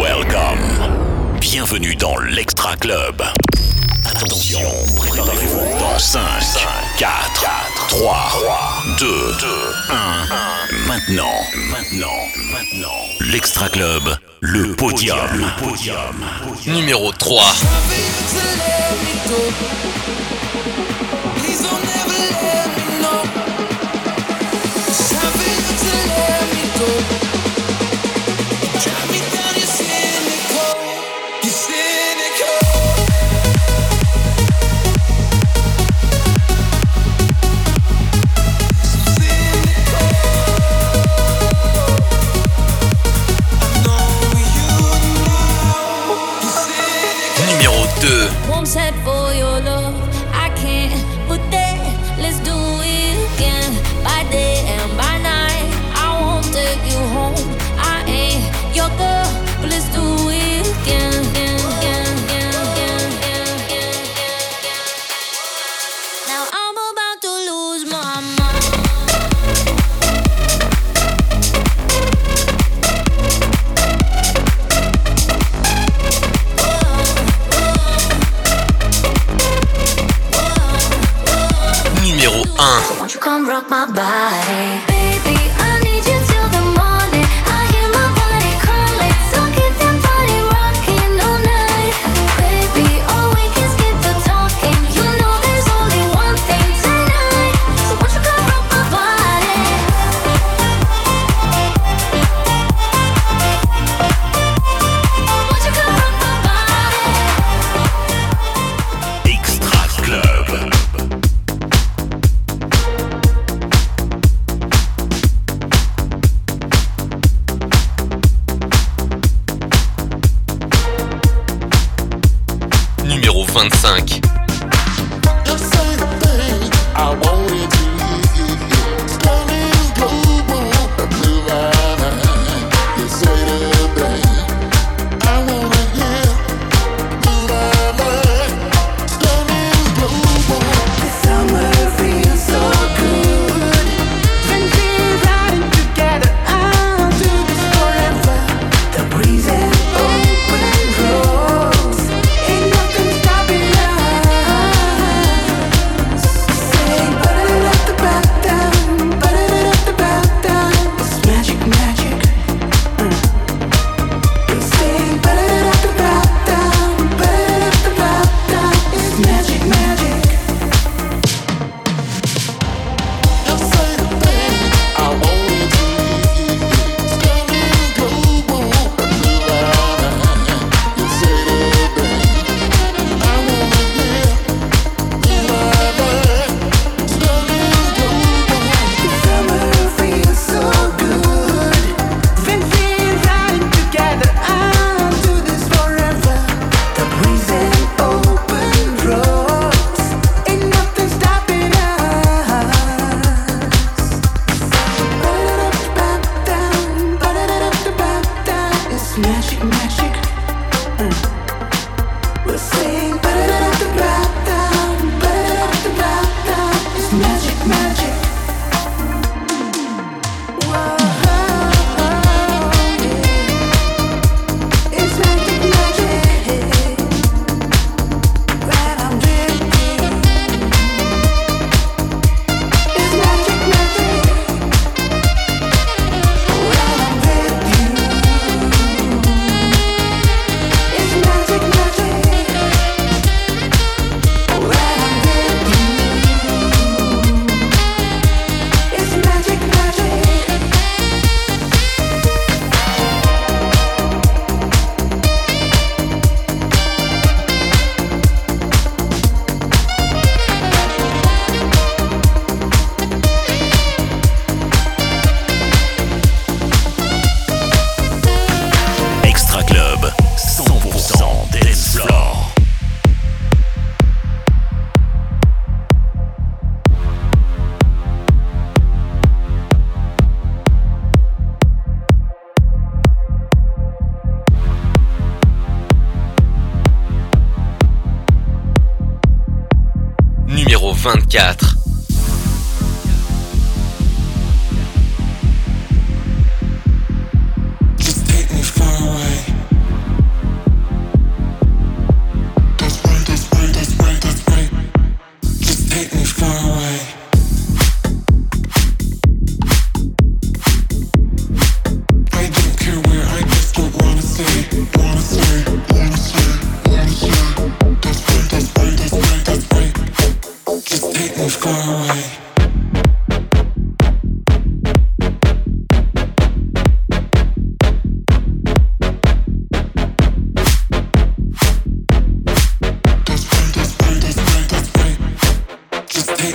Welcome. Bienvenue dans l'Extra Club. Attention, préparez-vous dans 5, 4, 3, 2, 1. Maintenant, maintenant, maintenant. L'Extra Club, le podium. Le podium. Numéro 3.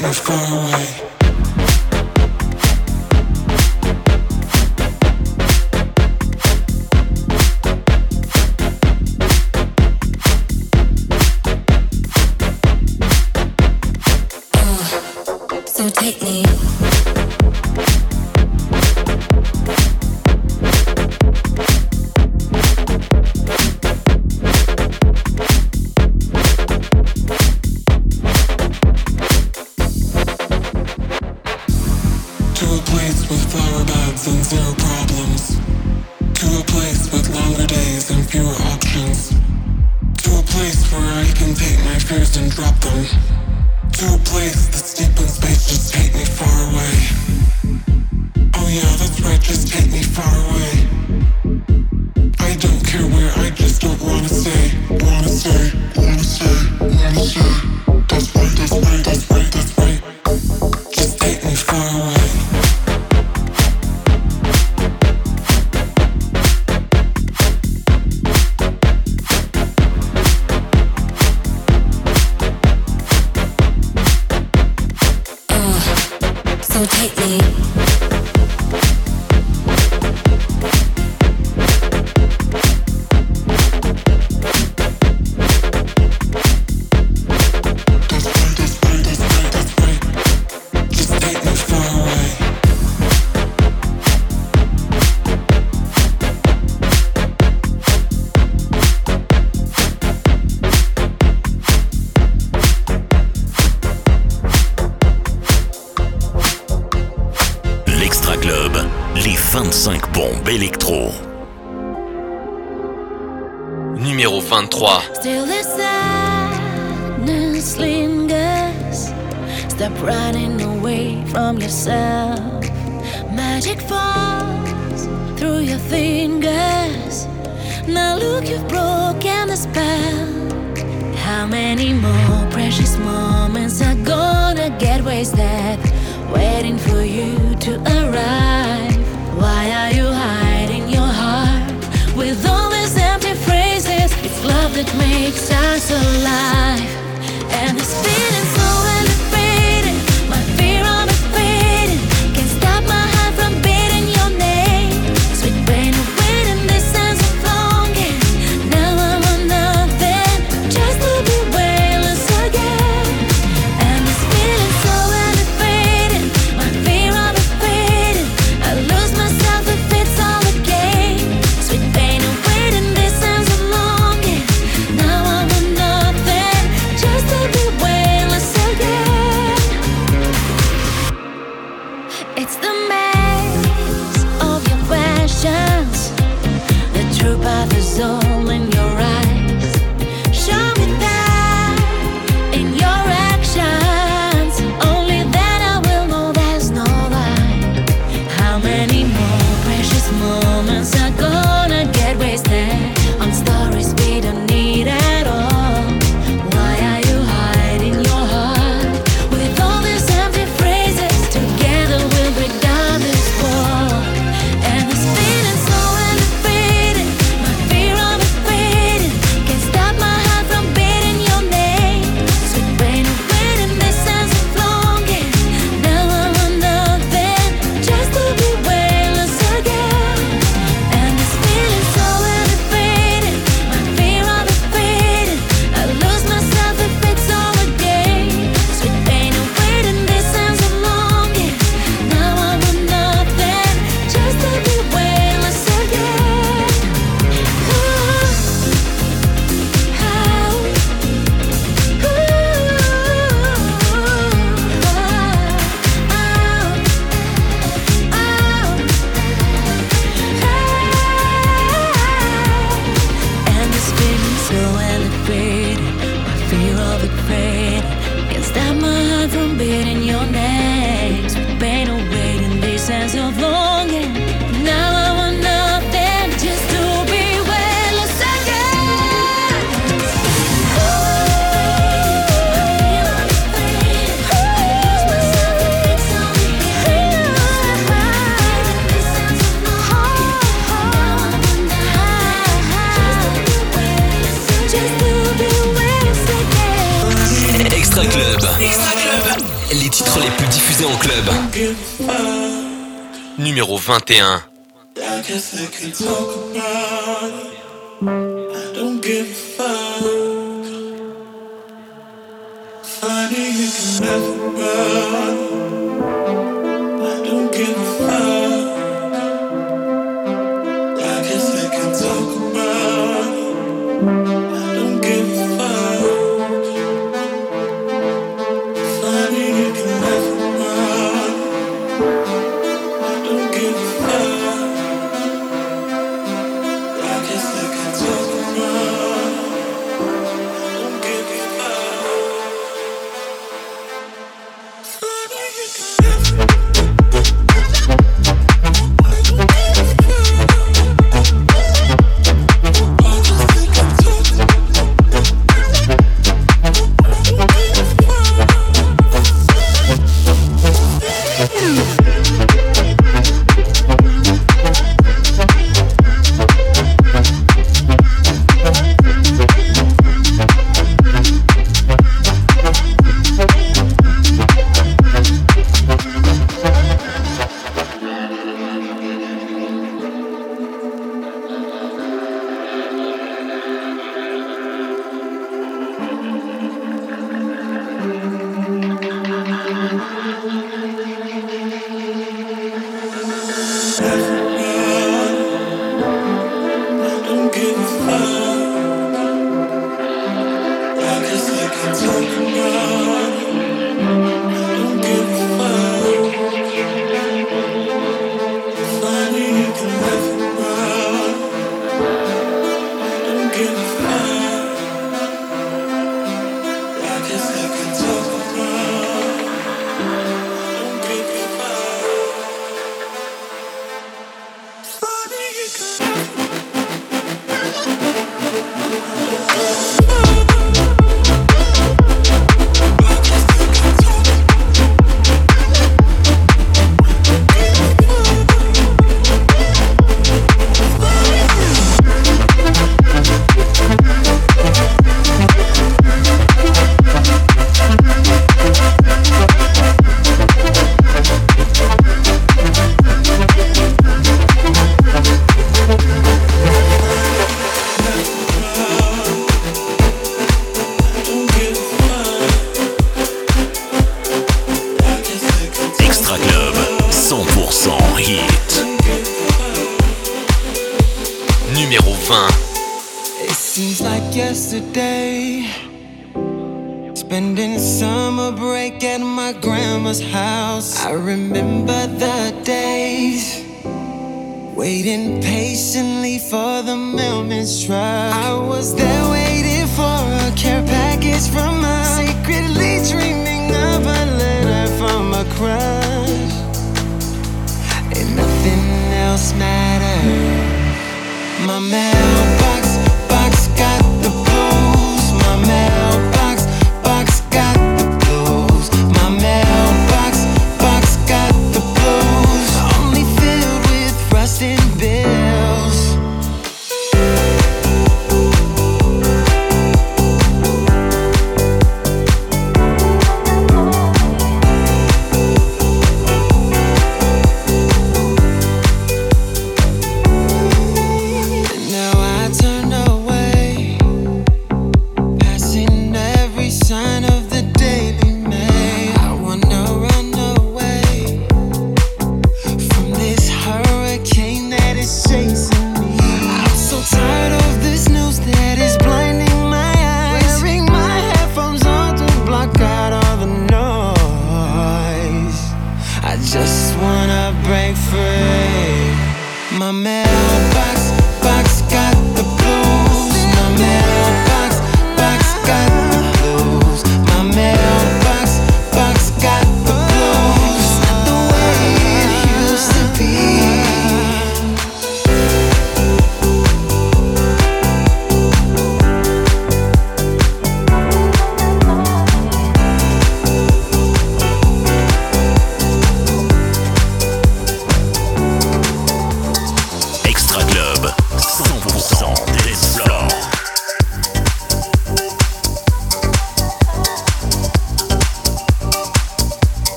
me far away. Electro. Numéro 23. Still the sadness lingers. Stop running away from yourself. Magic falls through your fingers. Now look, you've broken the spell. How many more precious moments are gonna get wasted? Waiting for you to arrive. Why are you hiding your heart with all these empty phrases? It's love that makes us alive, and it's feeling so.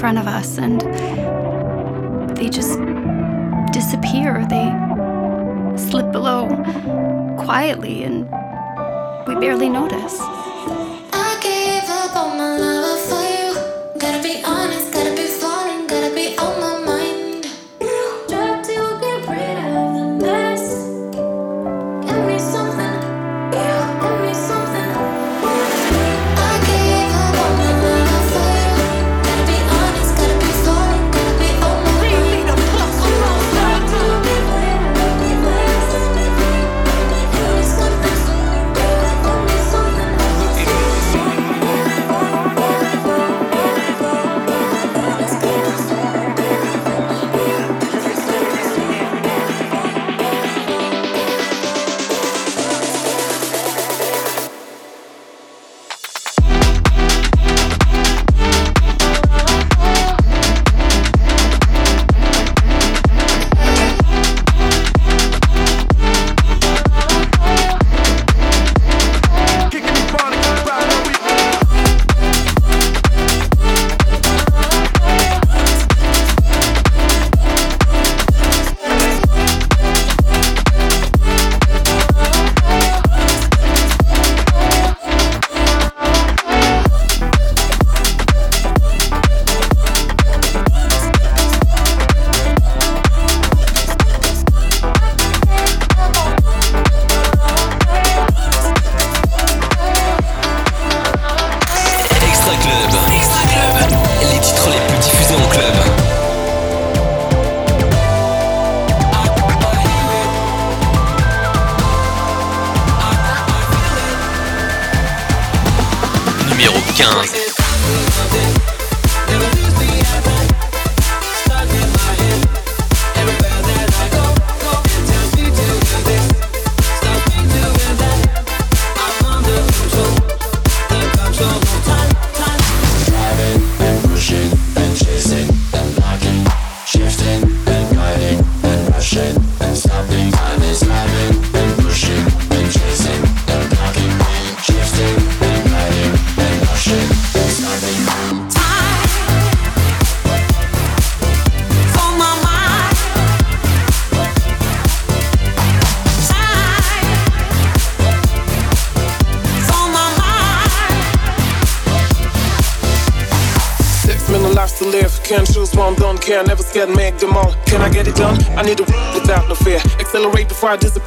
front of us and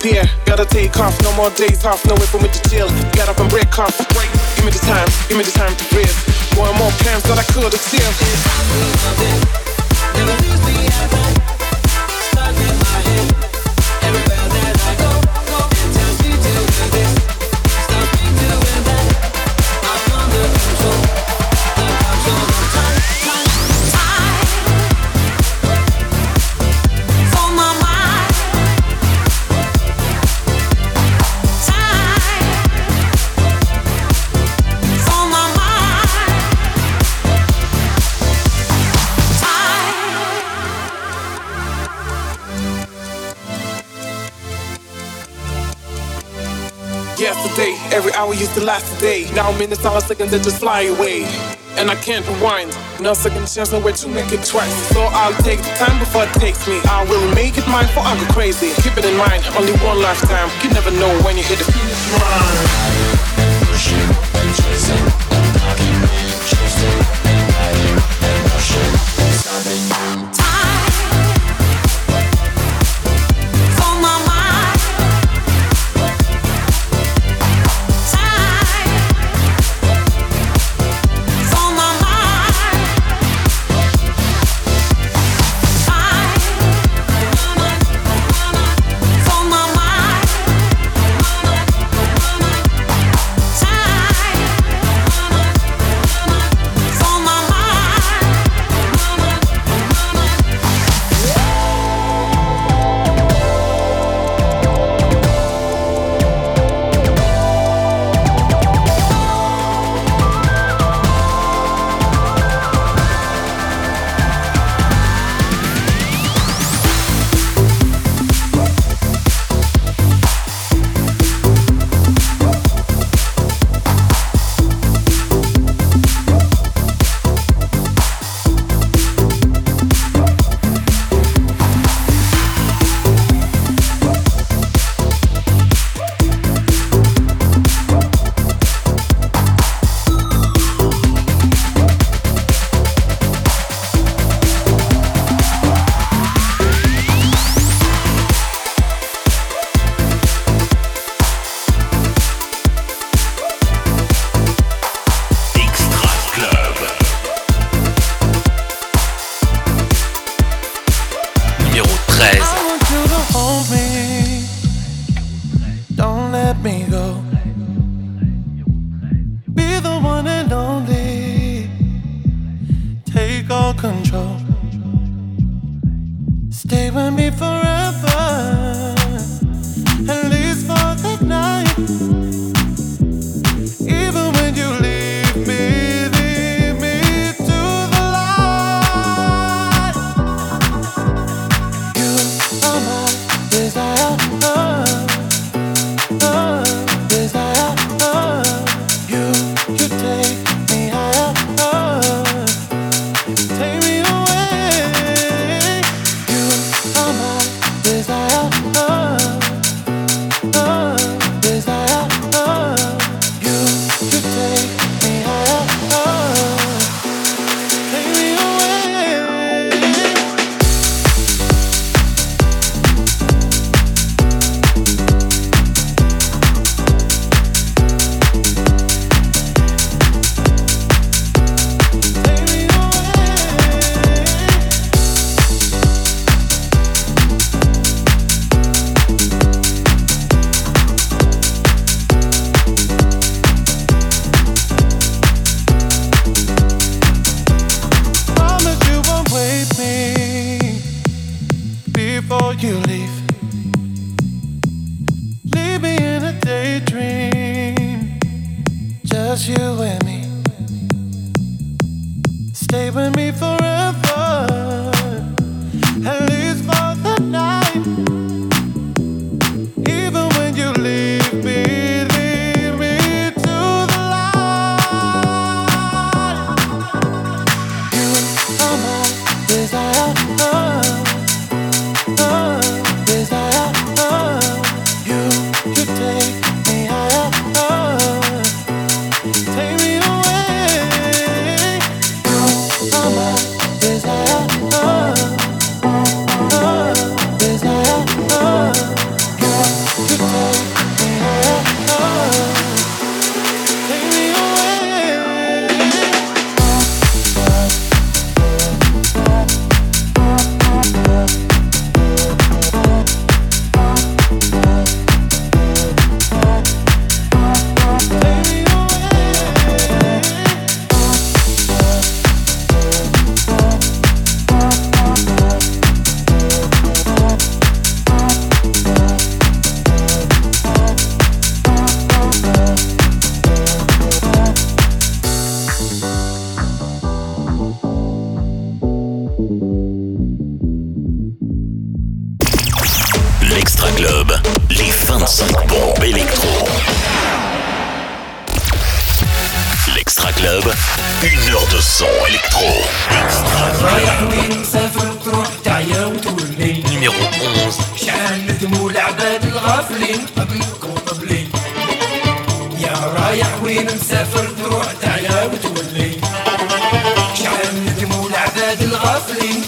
Yeah, Gotta take off, no more days off, no whipping with the hour used to last a day. Now I'm in the seconds that just fly away. And I can't rewind. No second chance, no way to make it twice. So I'll take the time before it takes me. I will make it mine before I go crazy. Keep it in mind, only one lifetime. You never know when you hit the finish line. you leave. Leave me in a daydream, just you and me. Stay with me forever. رايح وين مسافر تروح تعيا وتولي. شعر الندم والعباد الغافلين.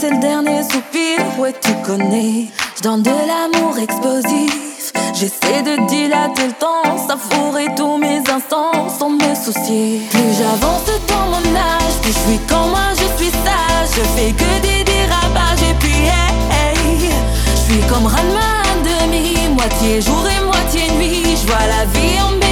C'est le dernier soupir. Ouais, tu connais, je donne de l'amour explosif. J'essaie de dilater le temps, savourer tous mes instants sans me soucier. Plus j'avance dans mon âge, plus je suis comme moi, je suis sage. Je fais que des dérapages et puis hey, hey. Je suis comme Ranma demi, moitié jour et moitié nuit. Je vois la vie en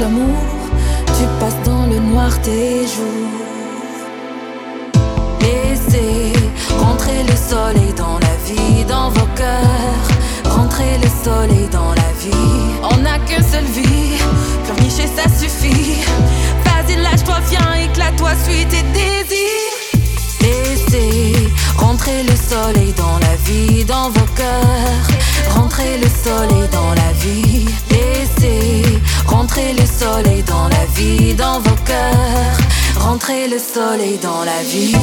l'amour. Tu passes dans le noir tes jours. Laissez rentrer le soleil dans la vie, dans vos cœurs. Rentrer le soleil dans la vie. On n'a qu'une seule vie, pleurnicher ça suffit. Vas-y, lâche-toi, viens, éclate-toi, suis tes désirs. Laissez rentrer le soleil dans la vie, dans vos cœurs. Rentrer le soleil dans la vie. Laissez rentrer le soleil dans la vie, dans vos cœurs. Rentrer le soleil dans la vie.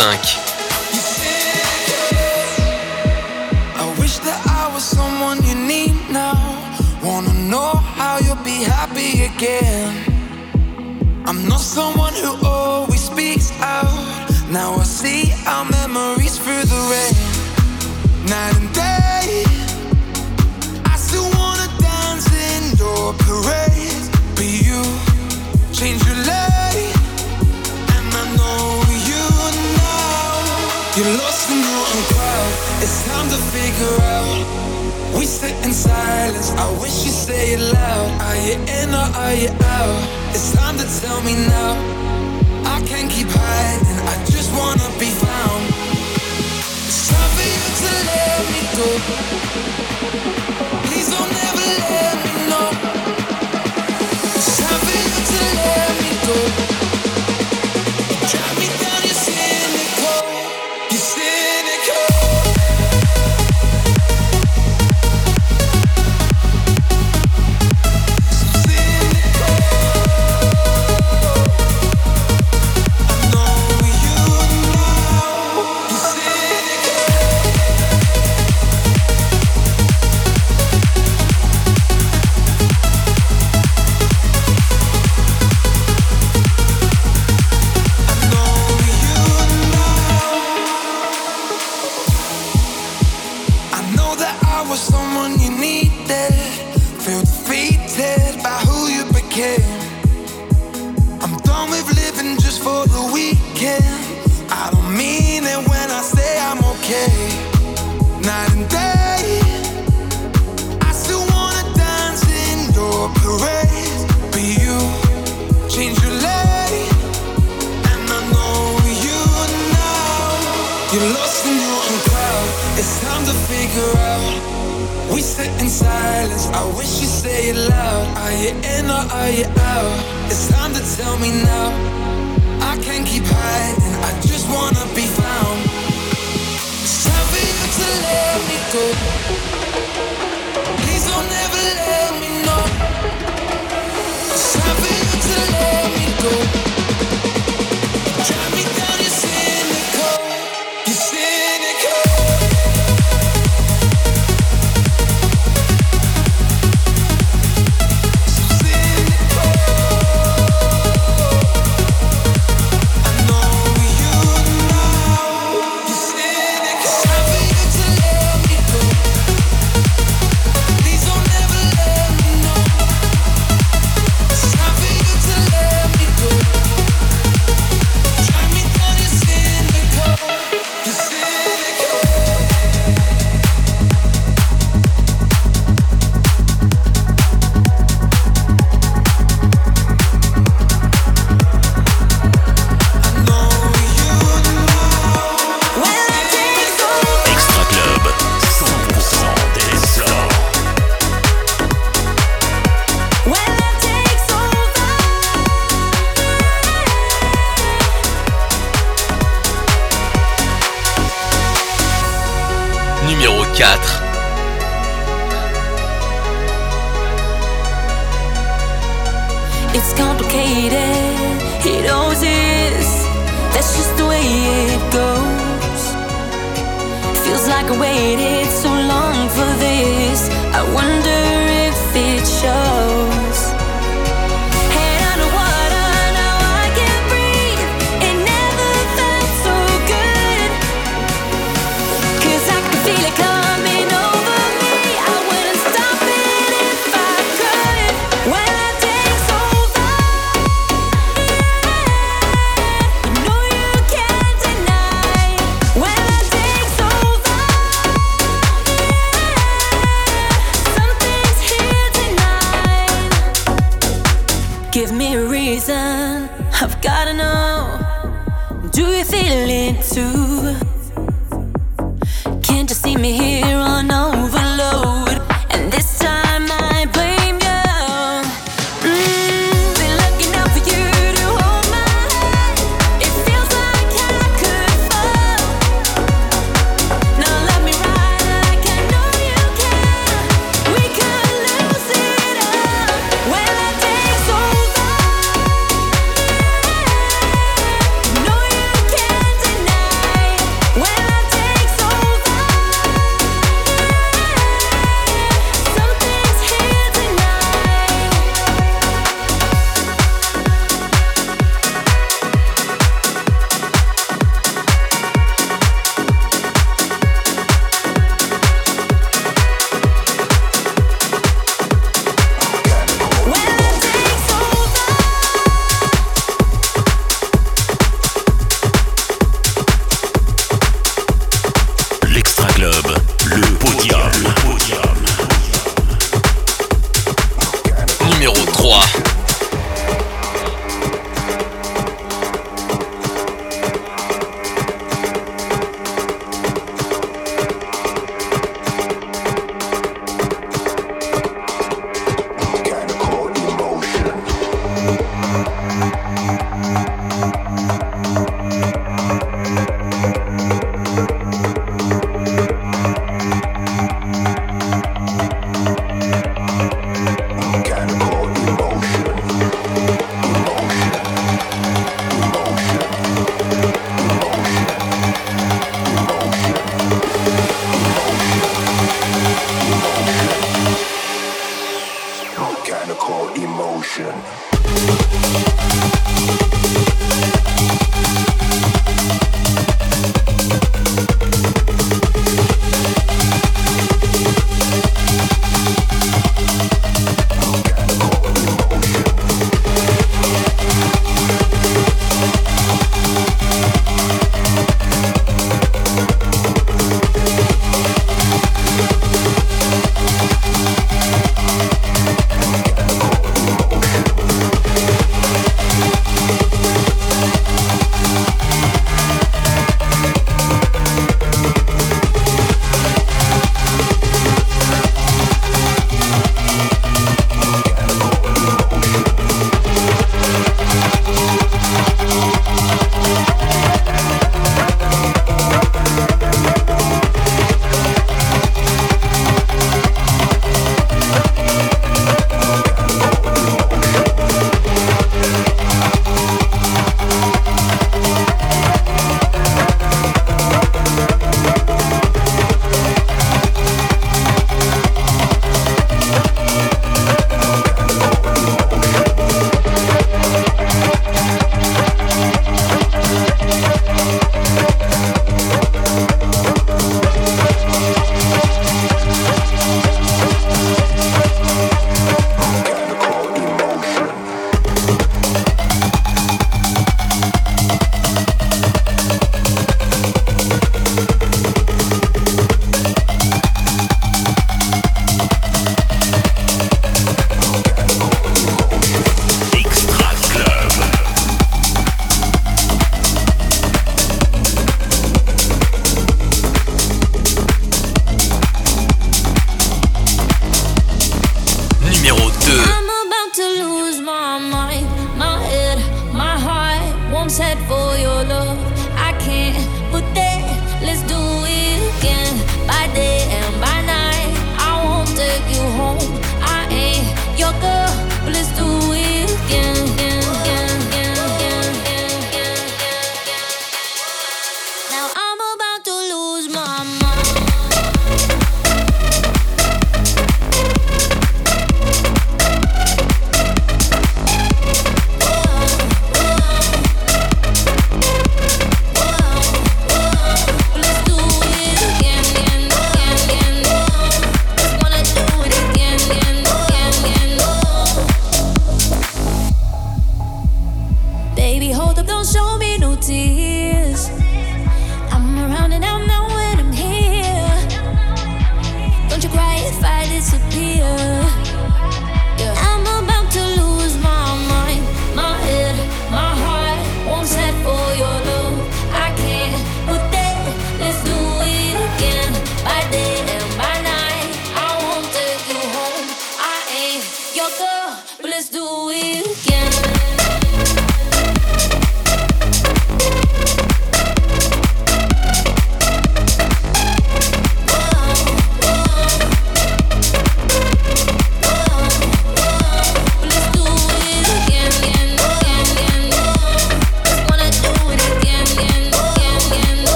5. We sit in silence. I wish you say it loud. Are you in or are you out? It's time to tell me now. I can't keep hiding. I just wanna be found. It's time for you to let me go. Please don't ever let Watch Give me a reason, I've gotta know. Do you feel it too? Can't you see me here on over?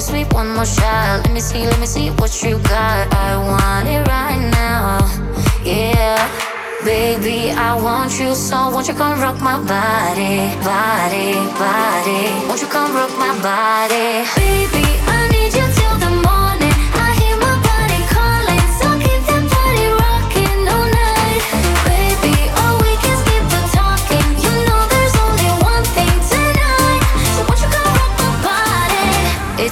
Bittersweet, bittersweet, one more shot. Let me see, let me see what you got. I want it right now. Yeah. Baby, I want you so won't you come rock my body, body, body? Won't you come rock my body? Baby,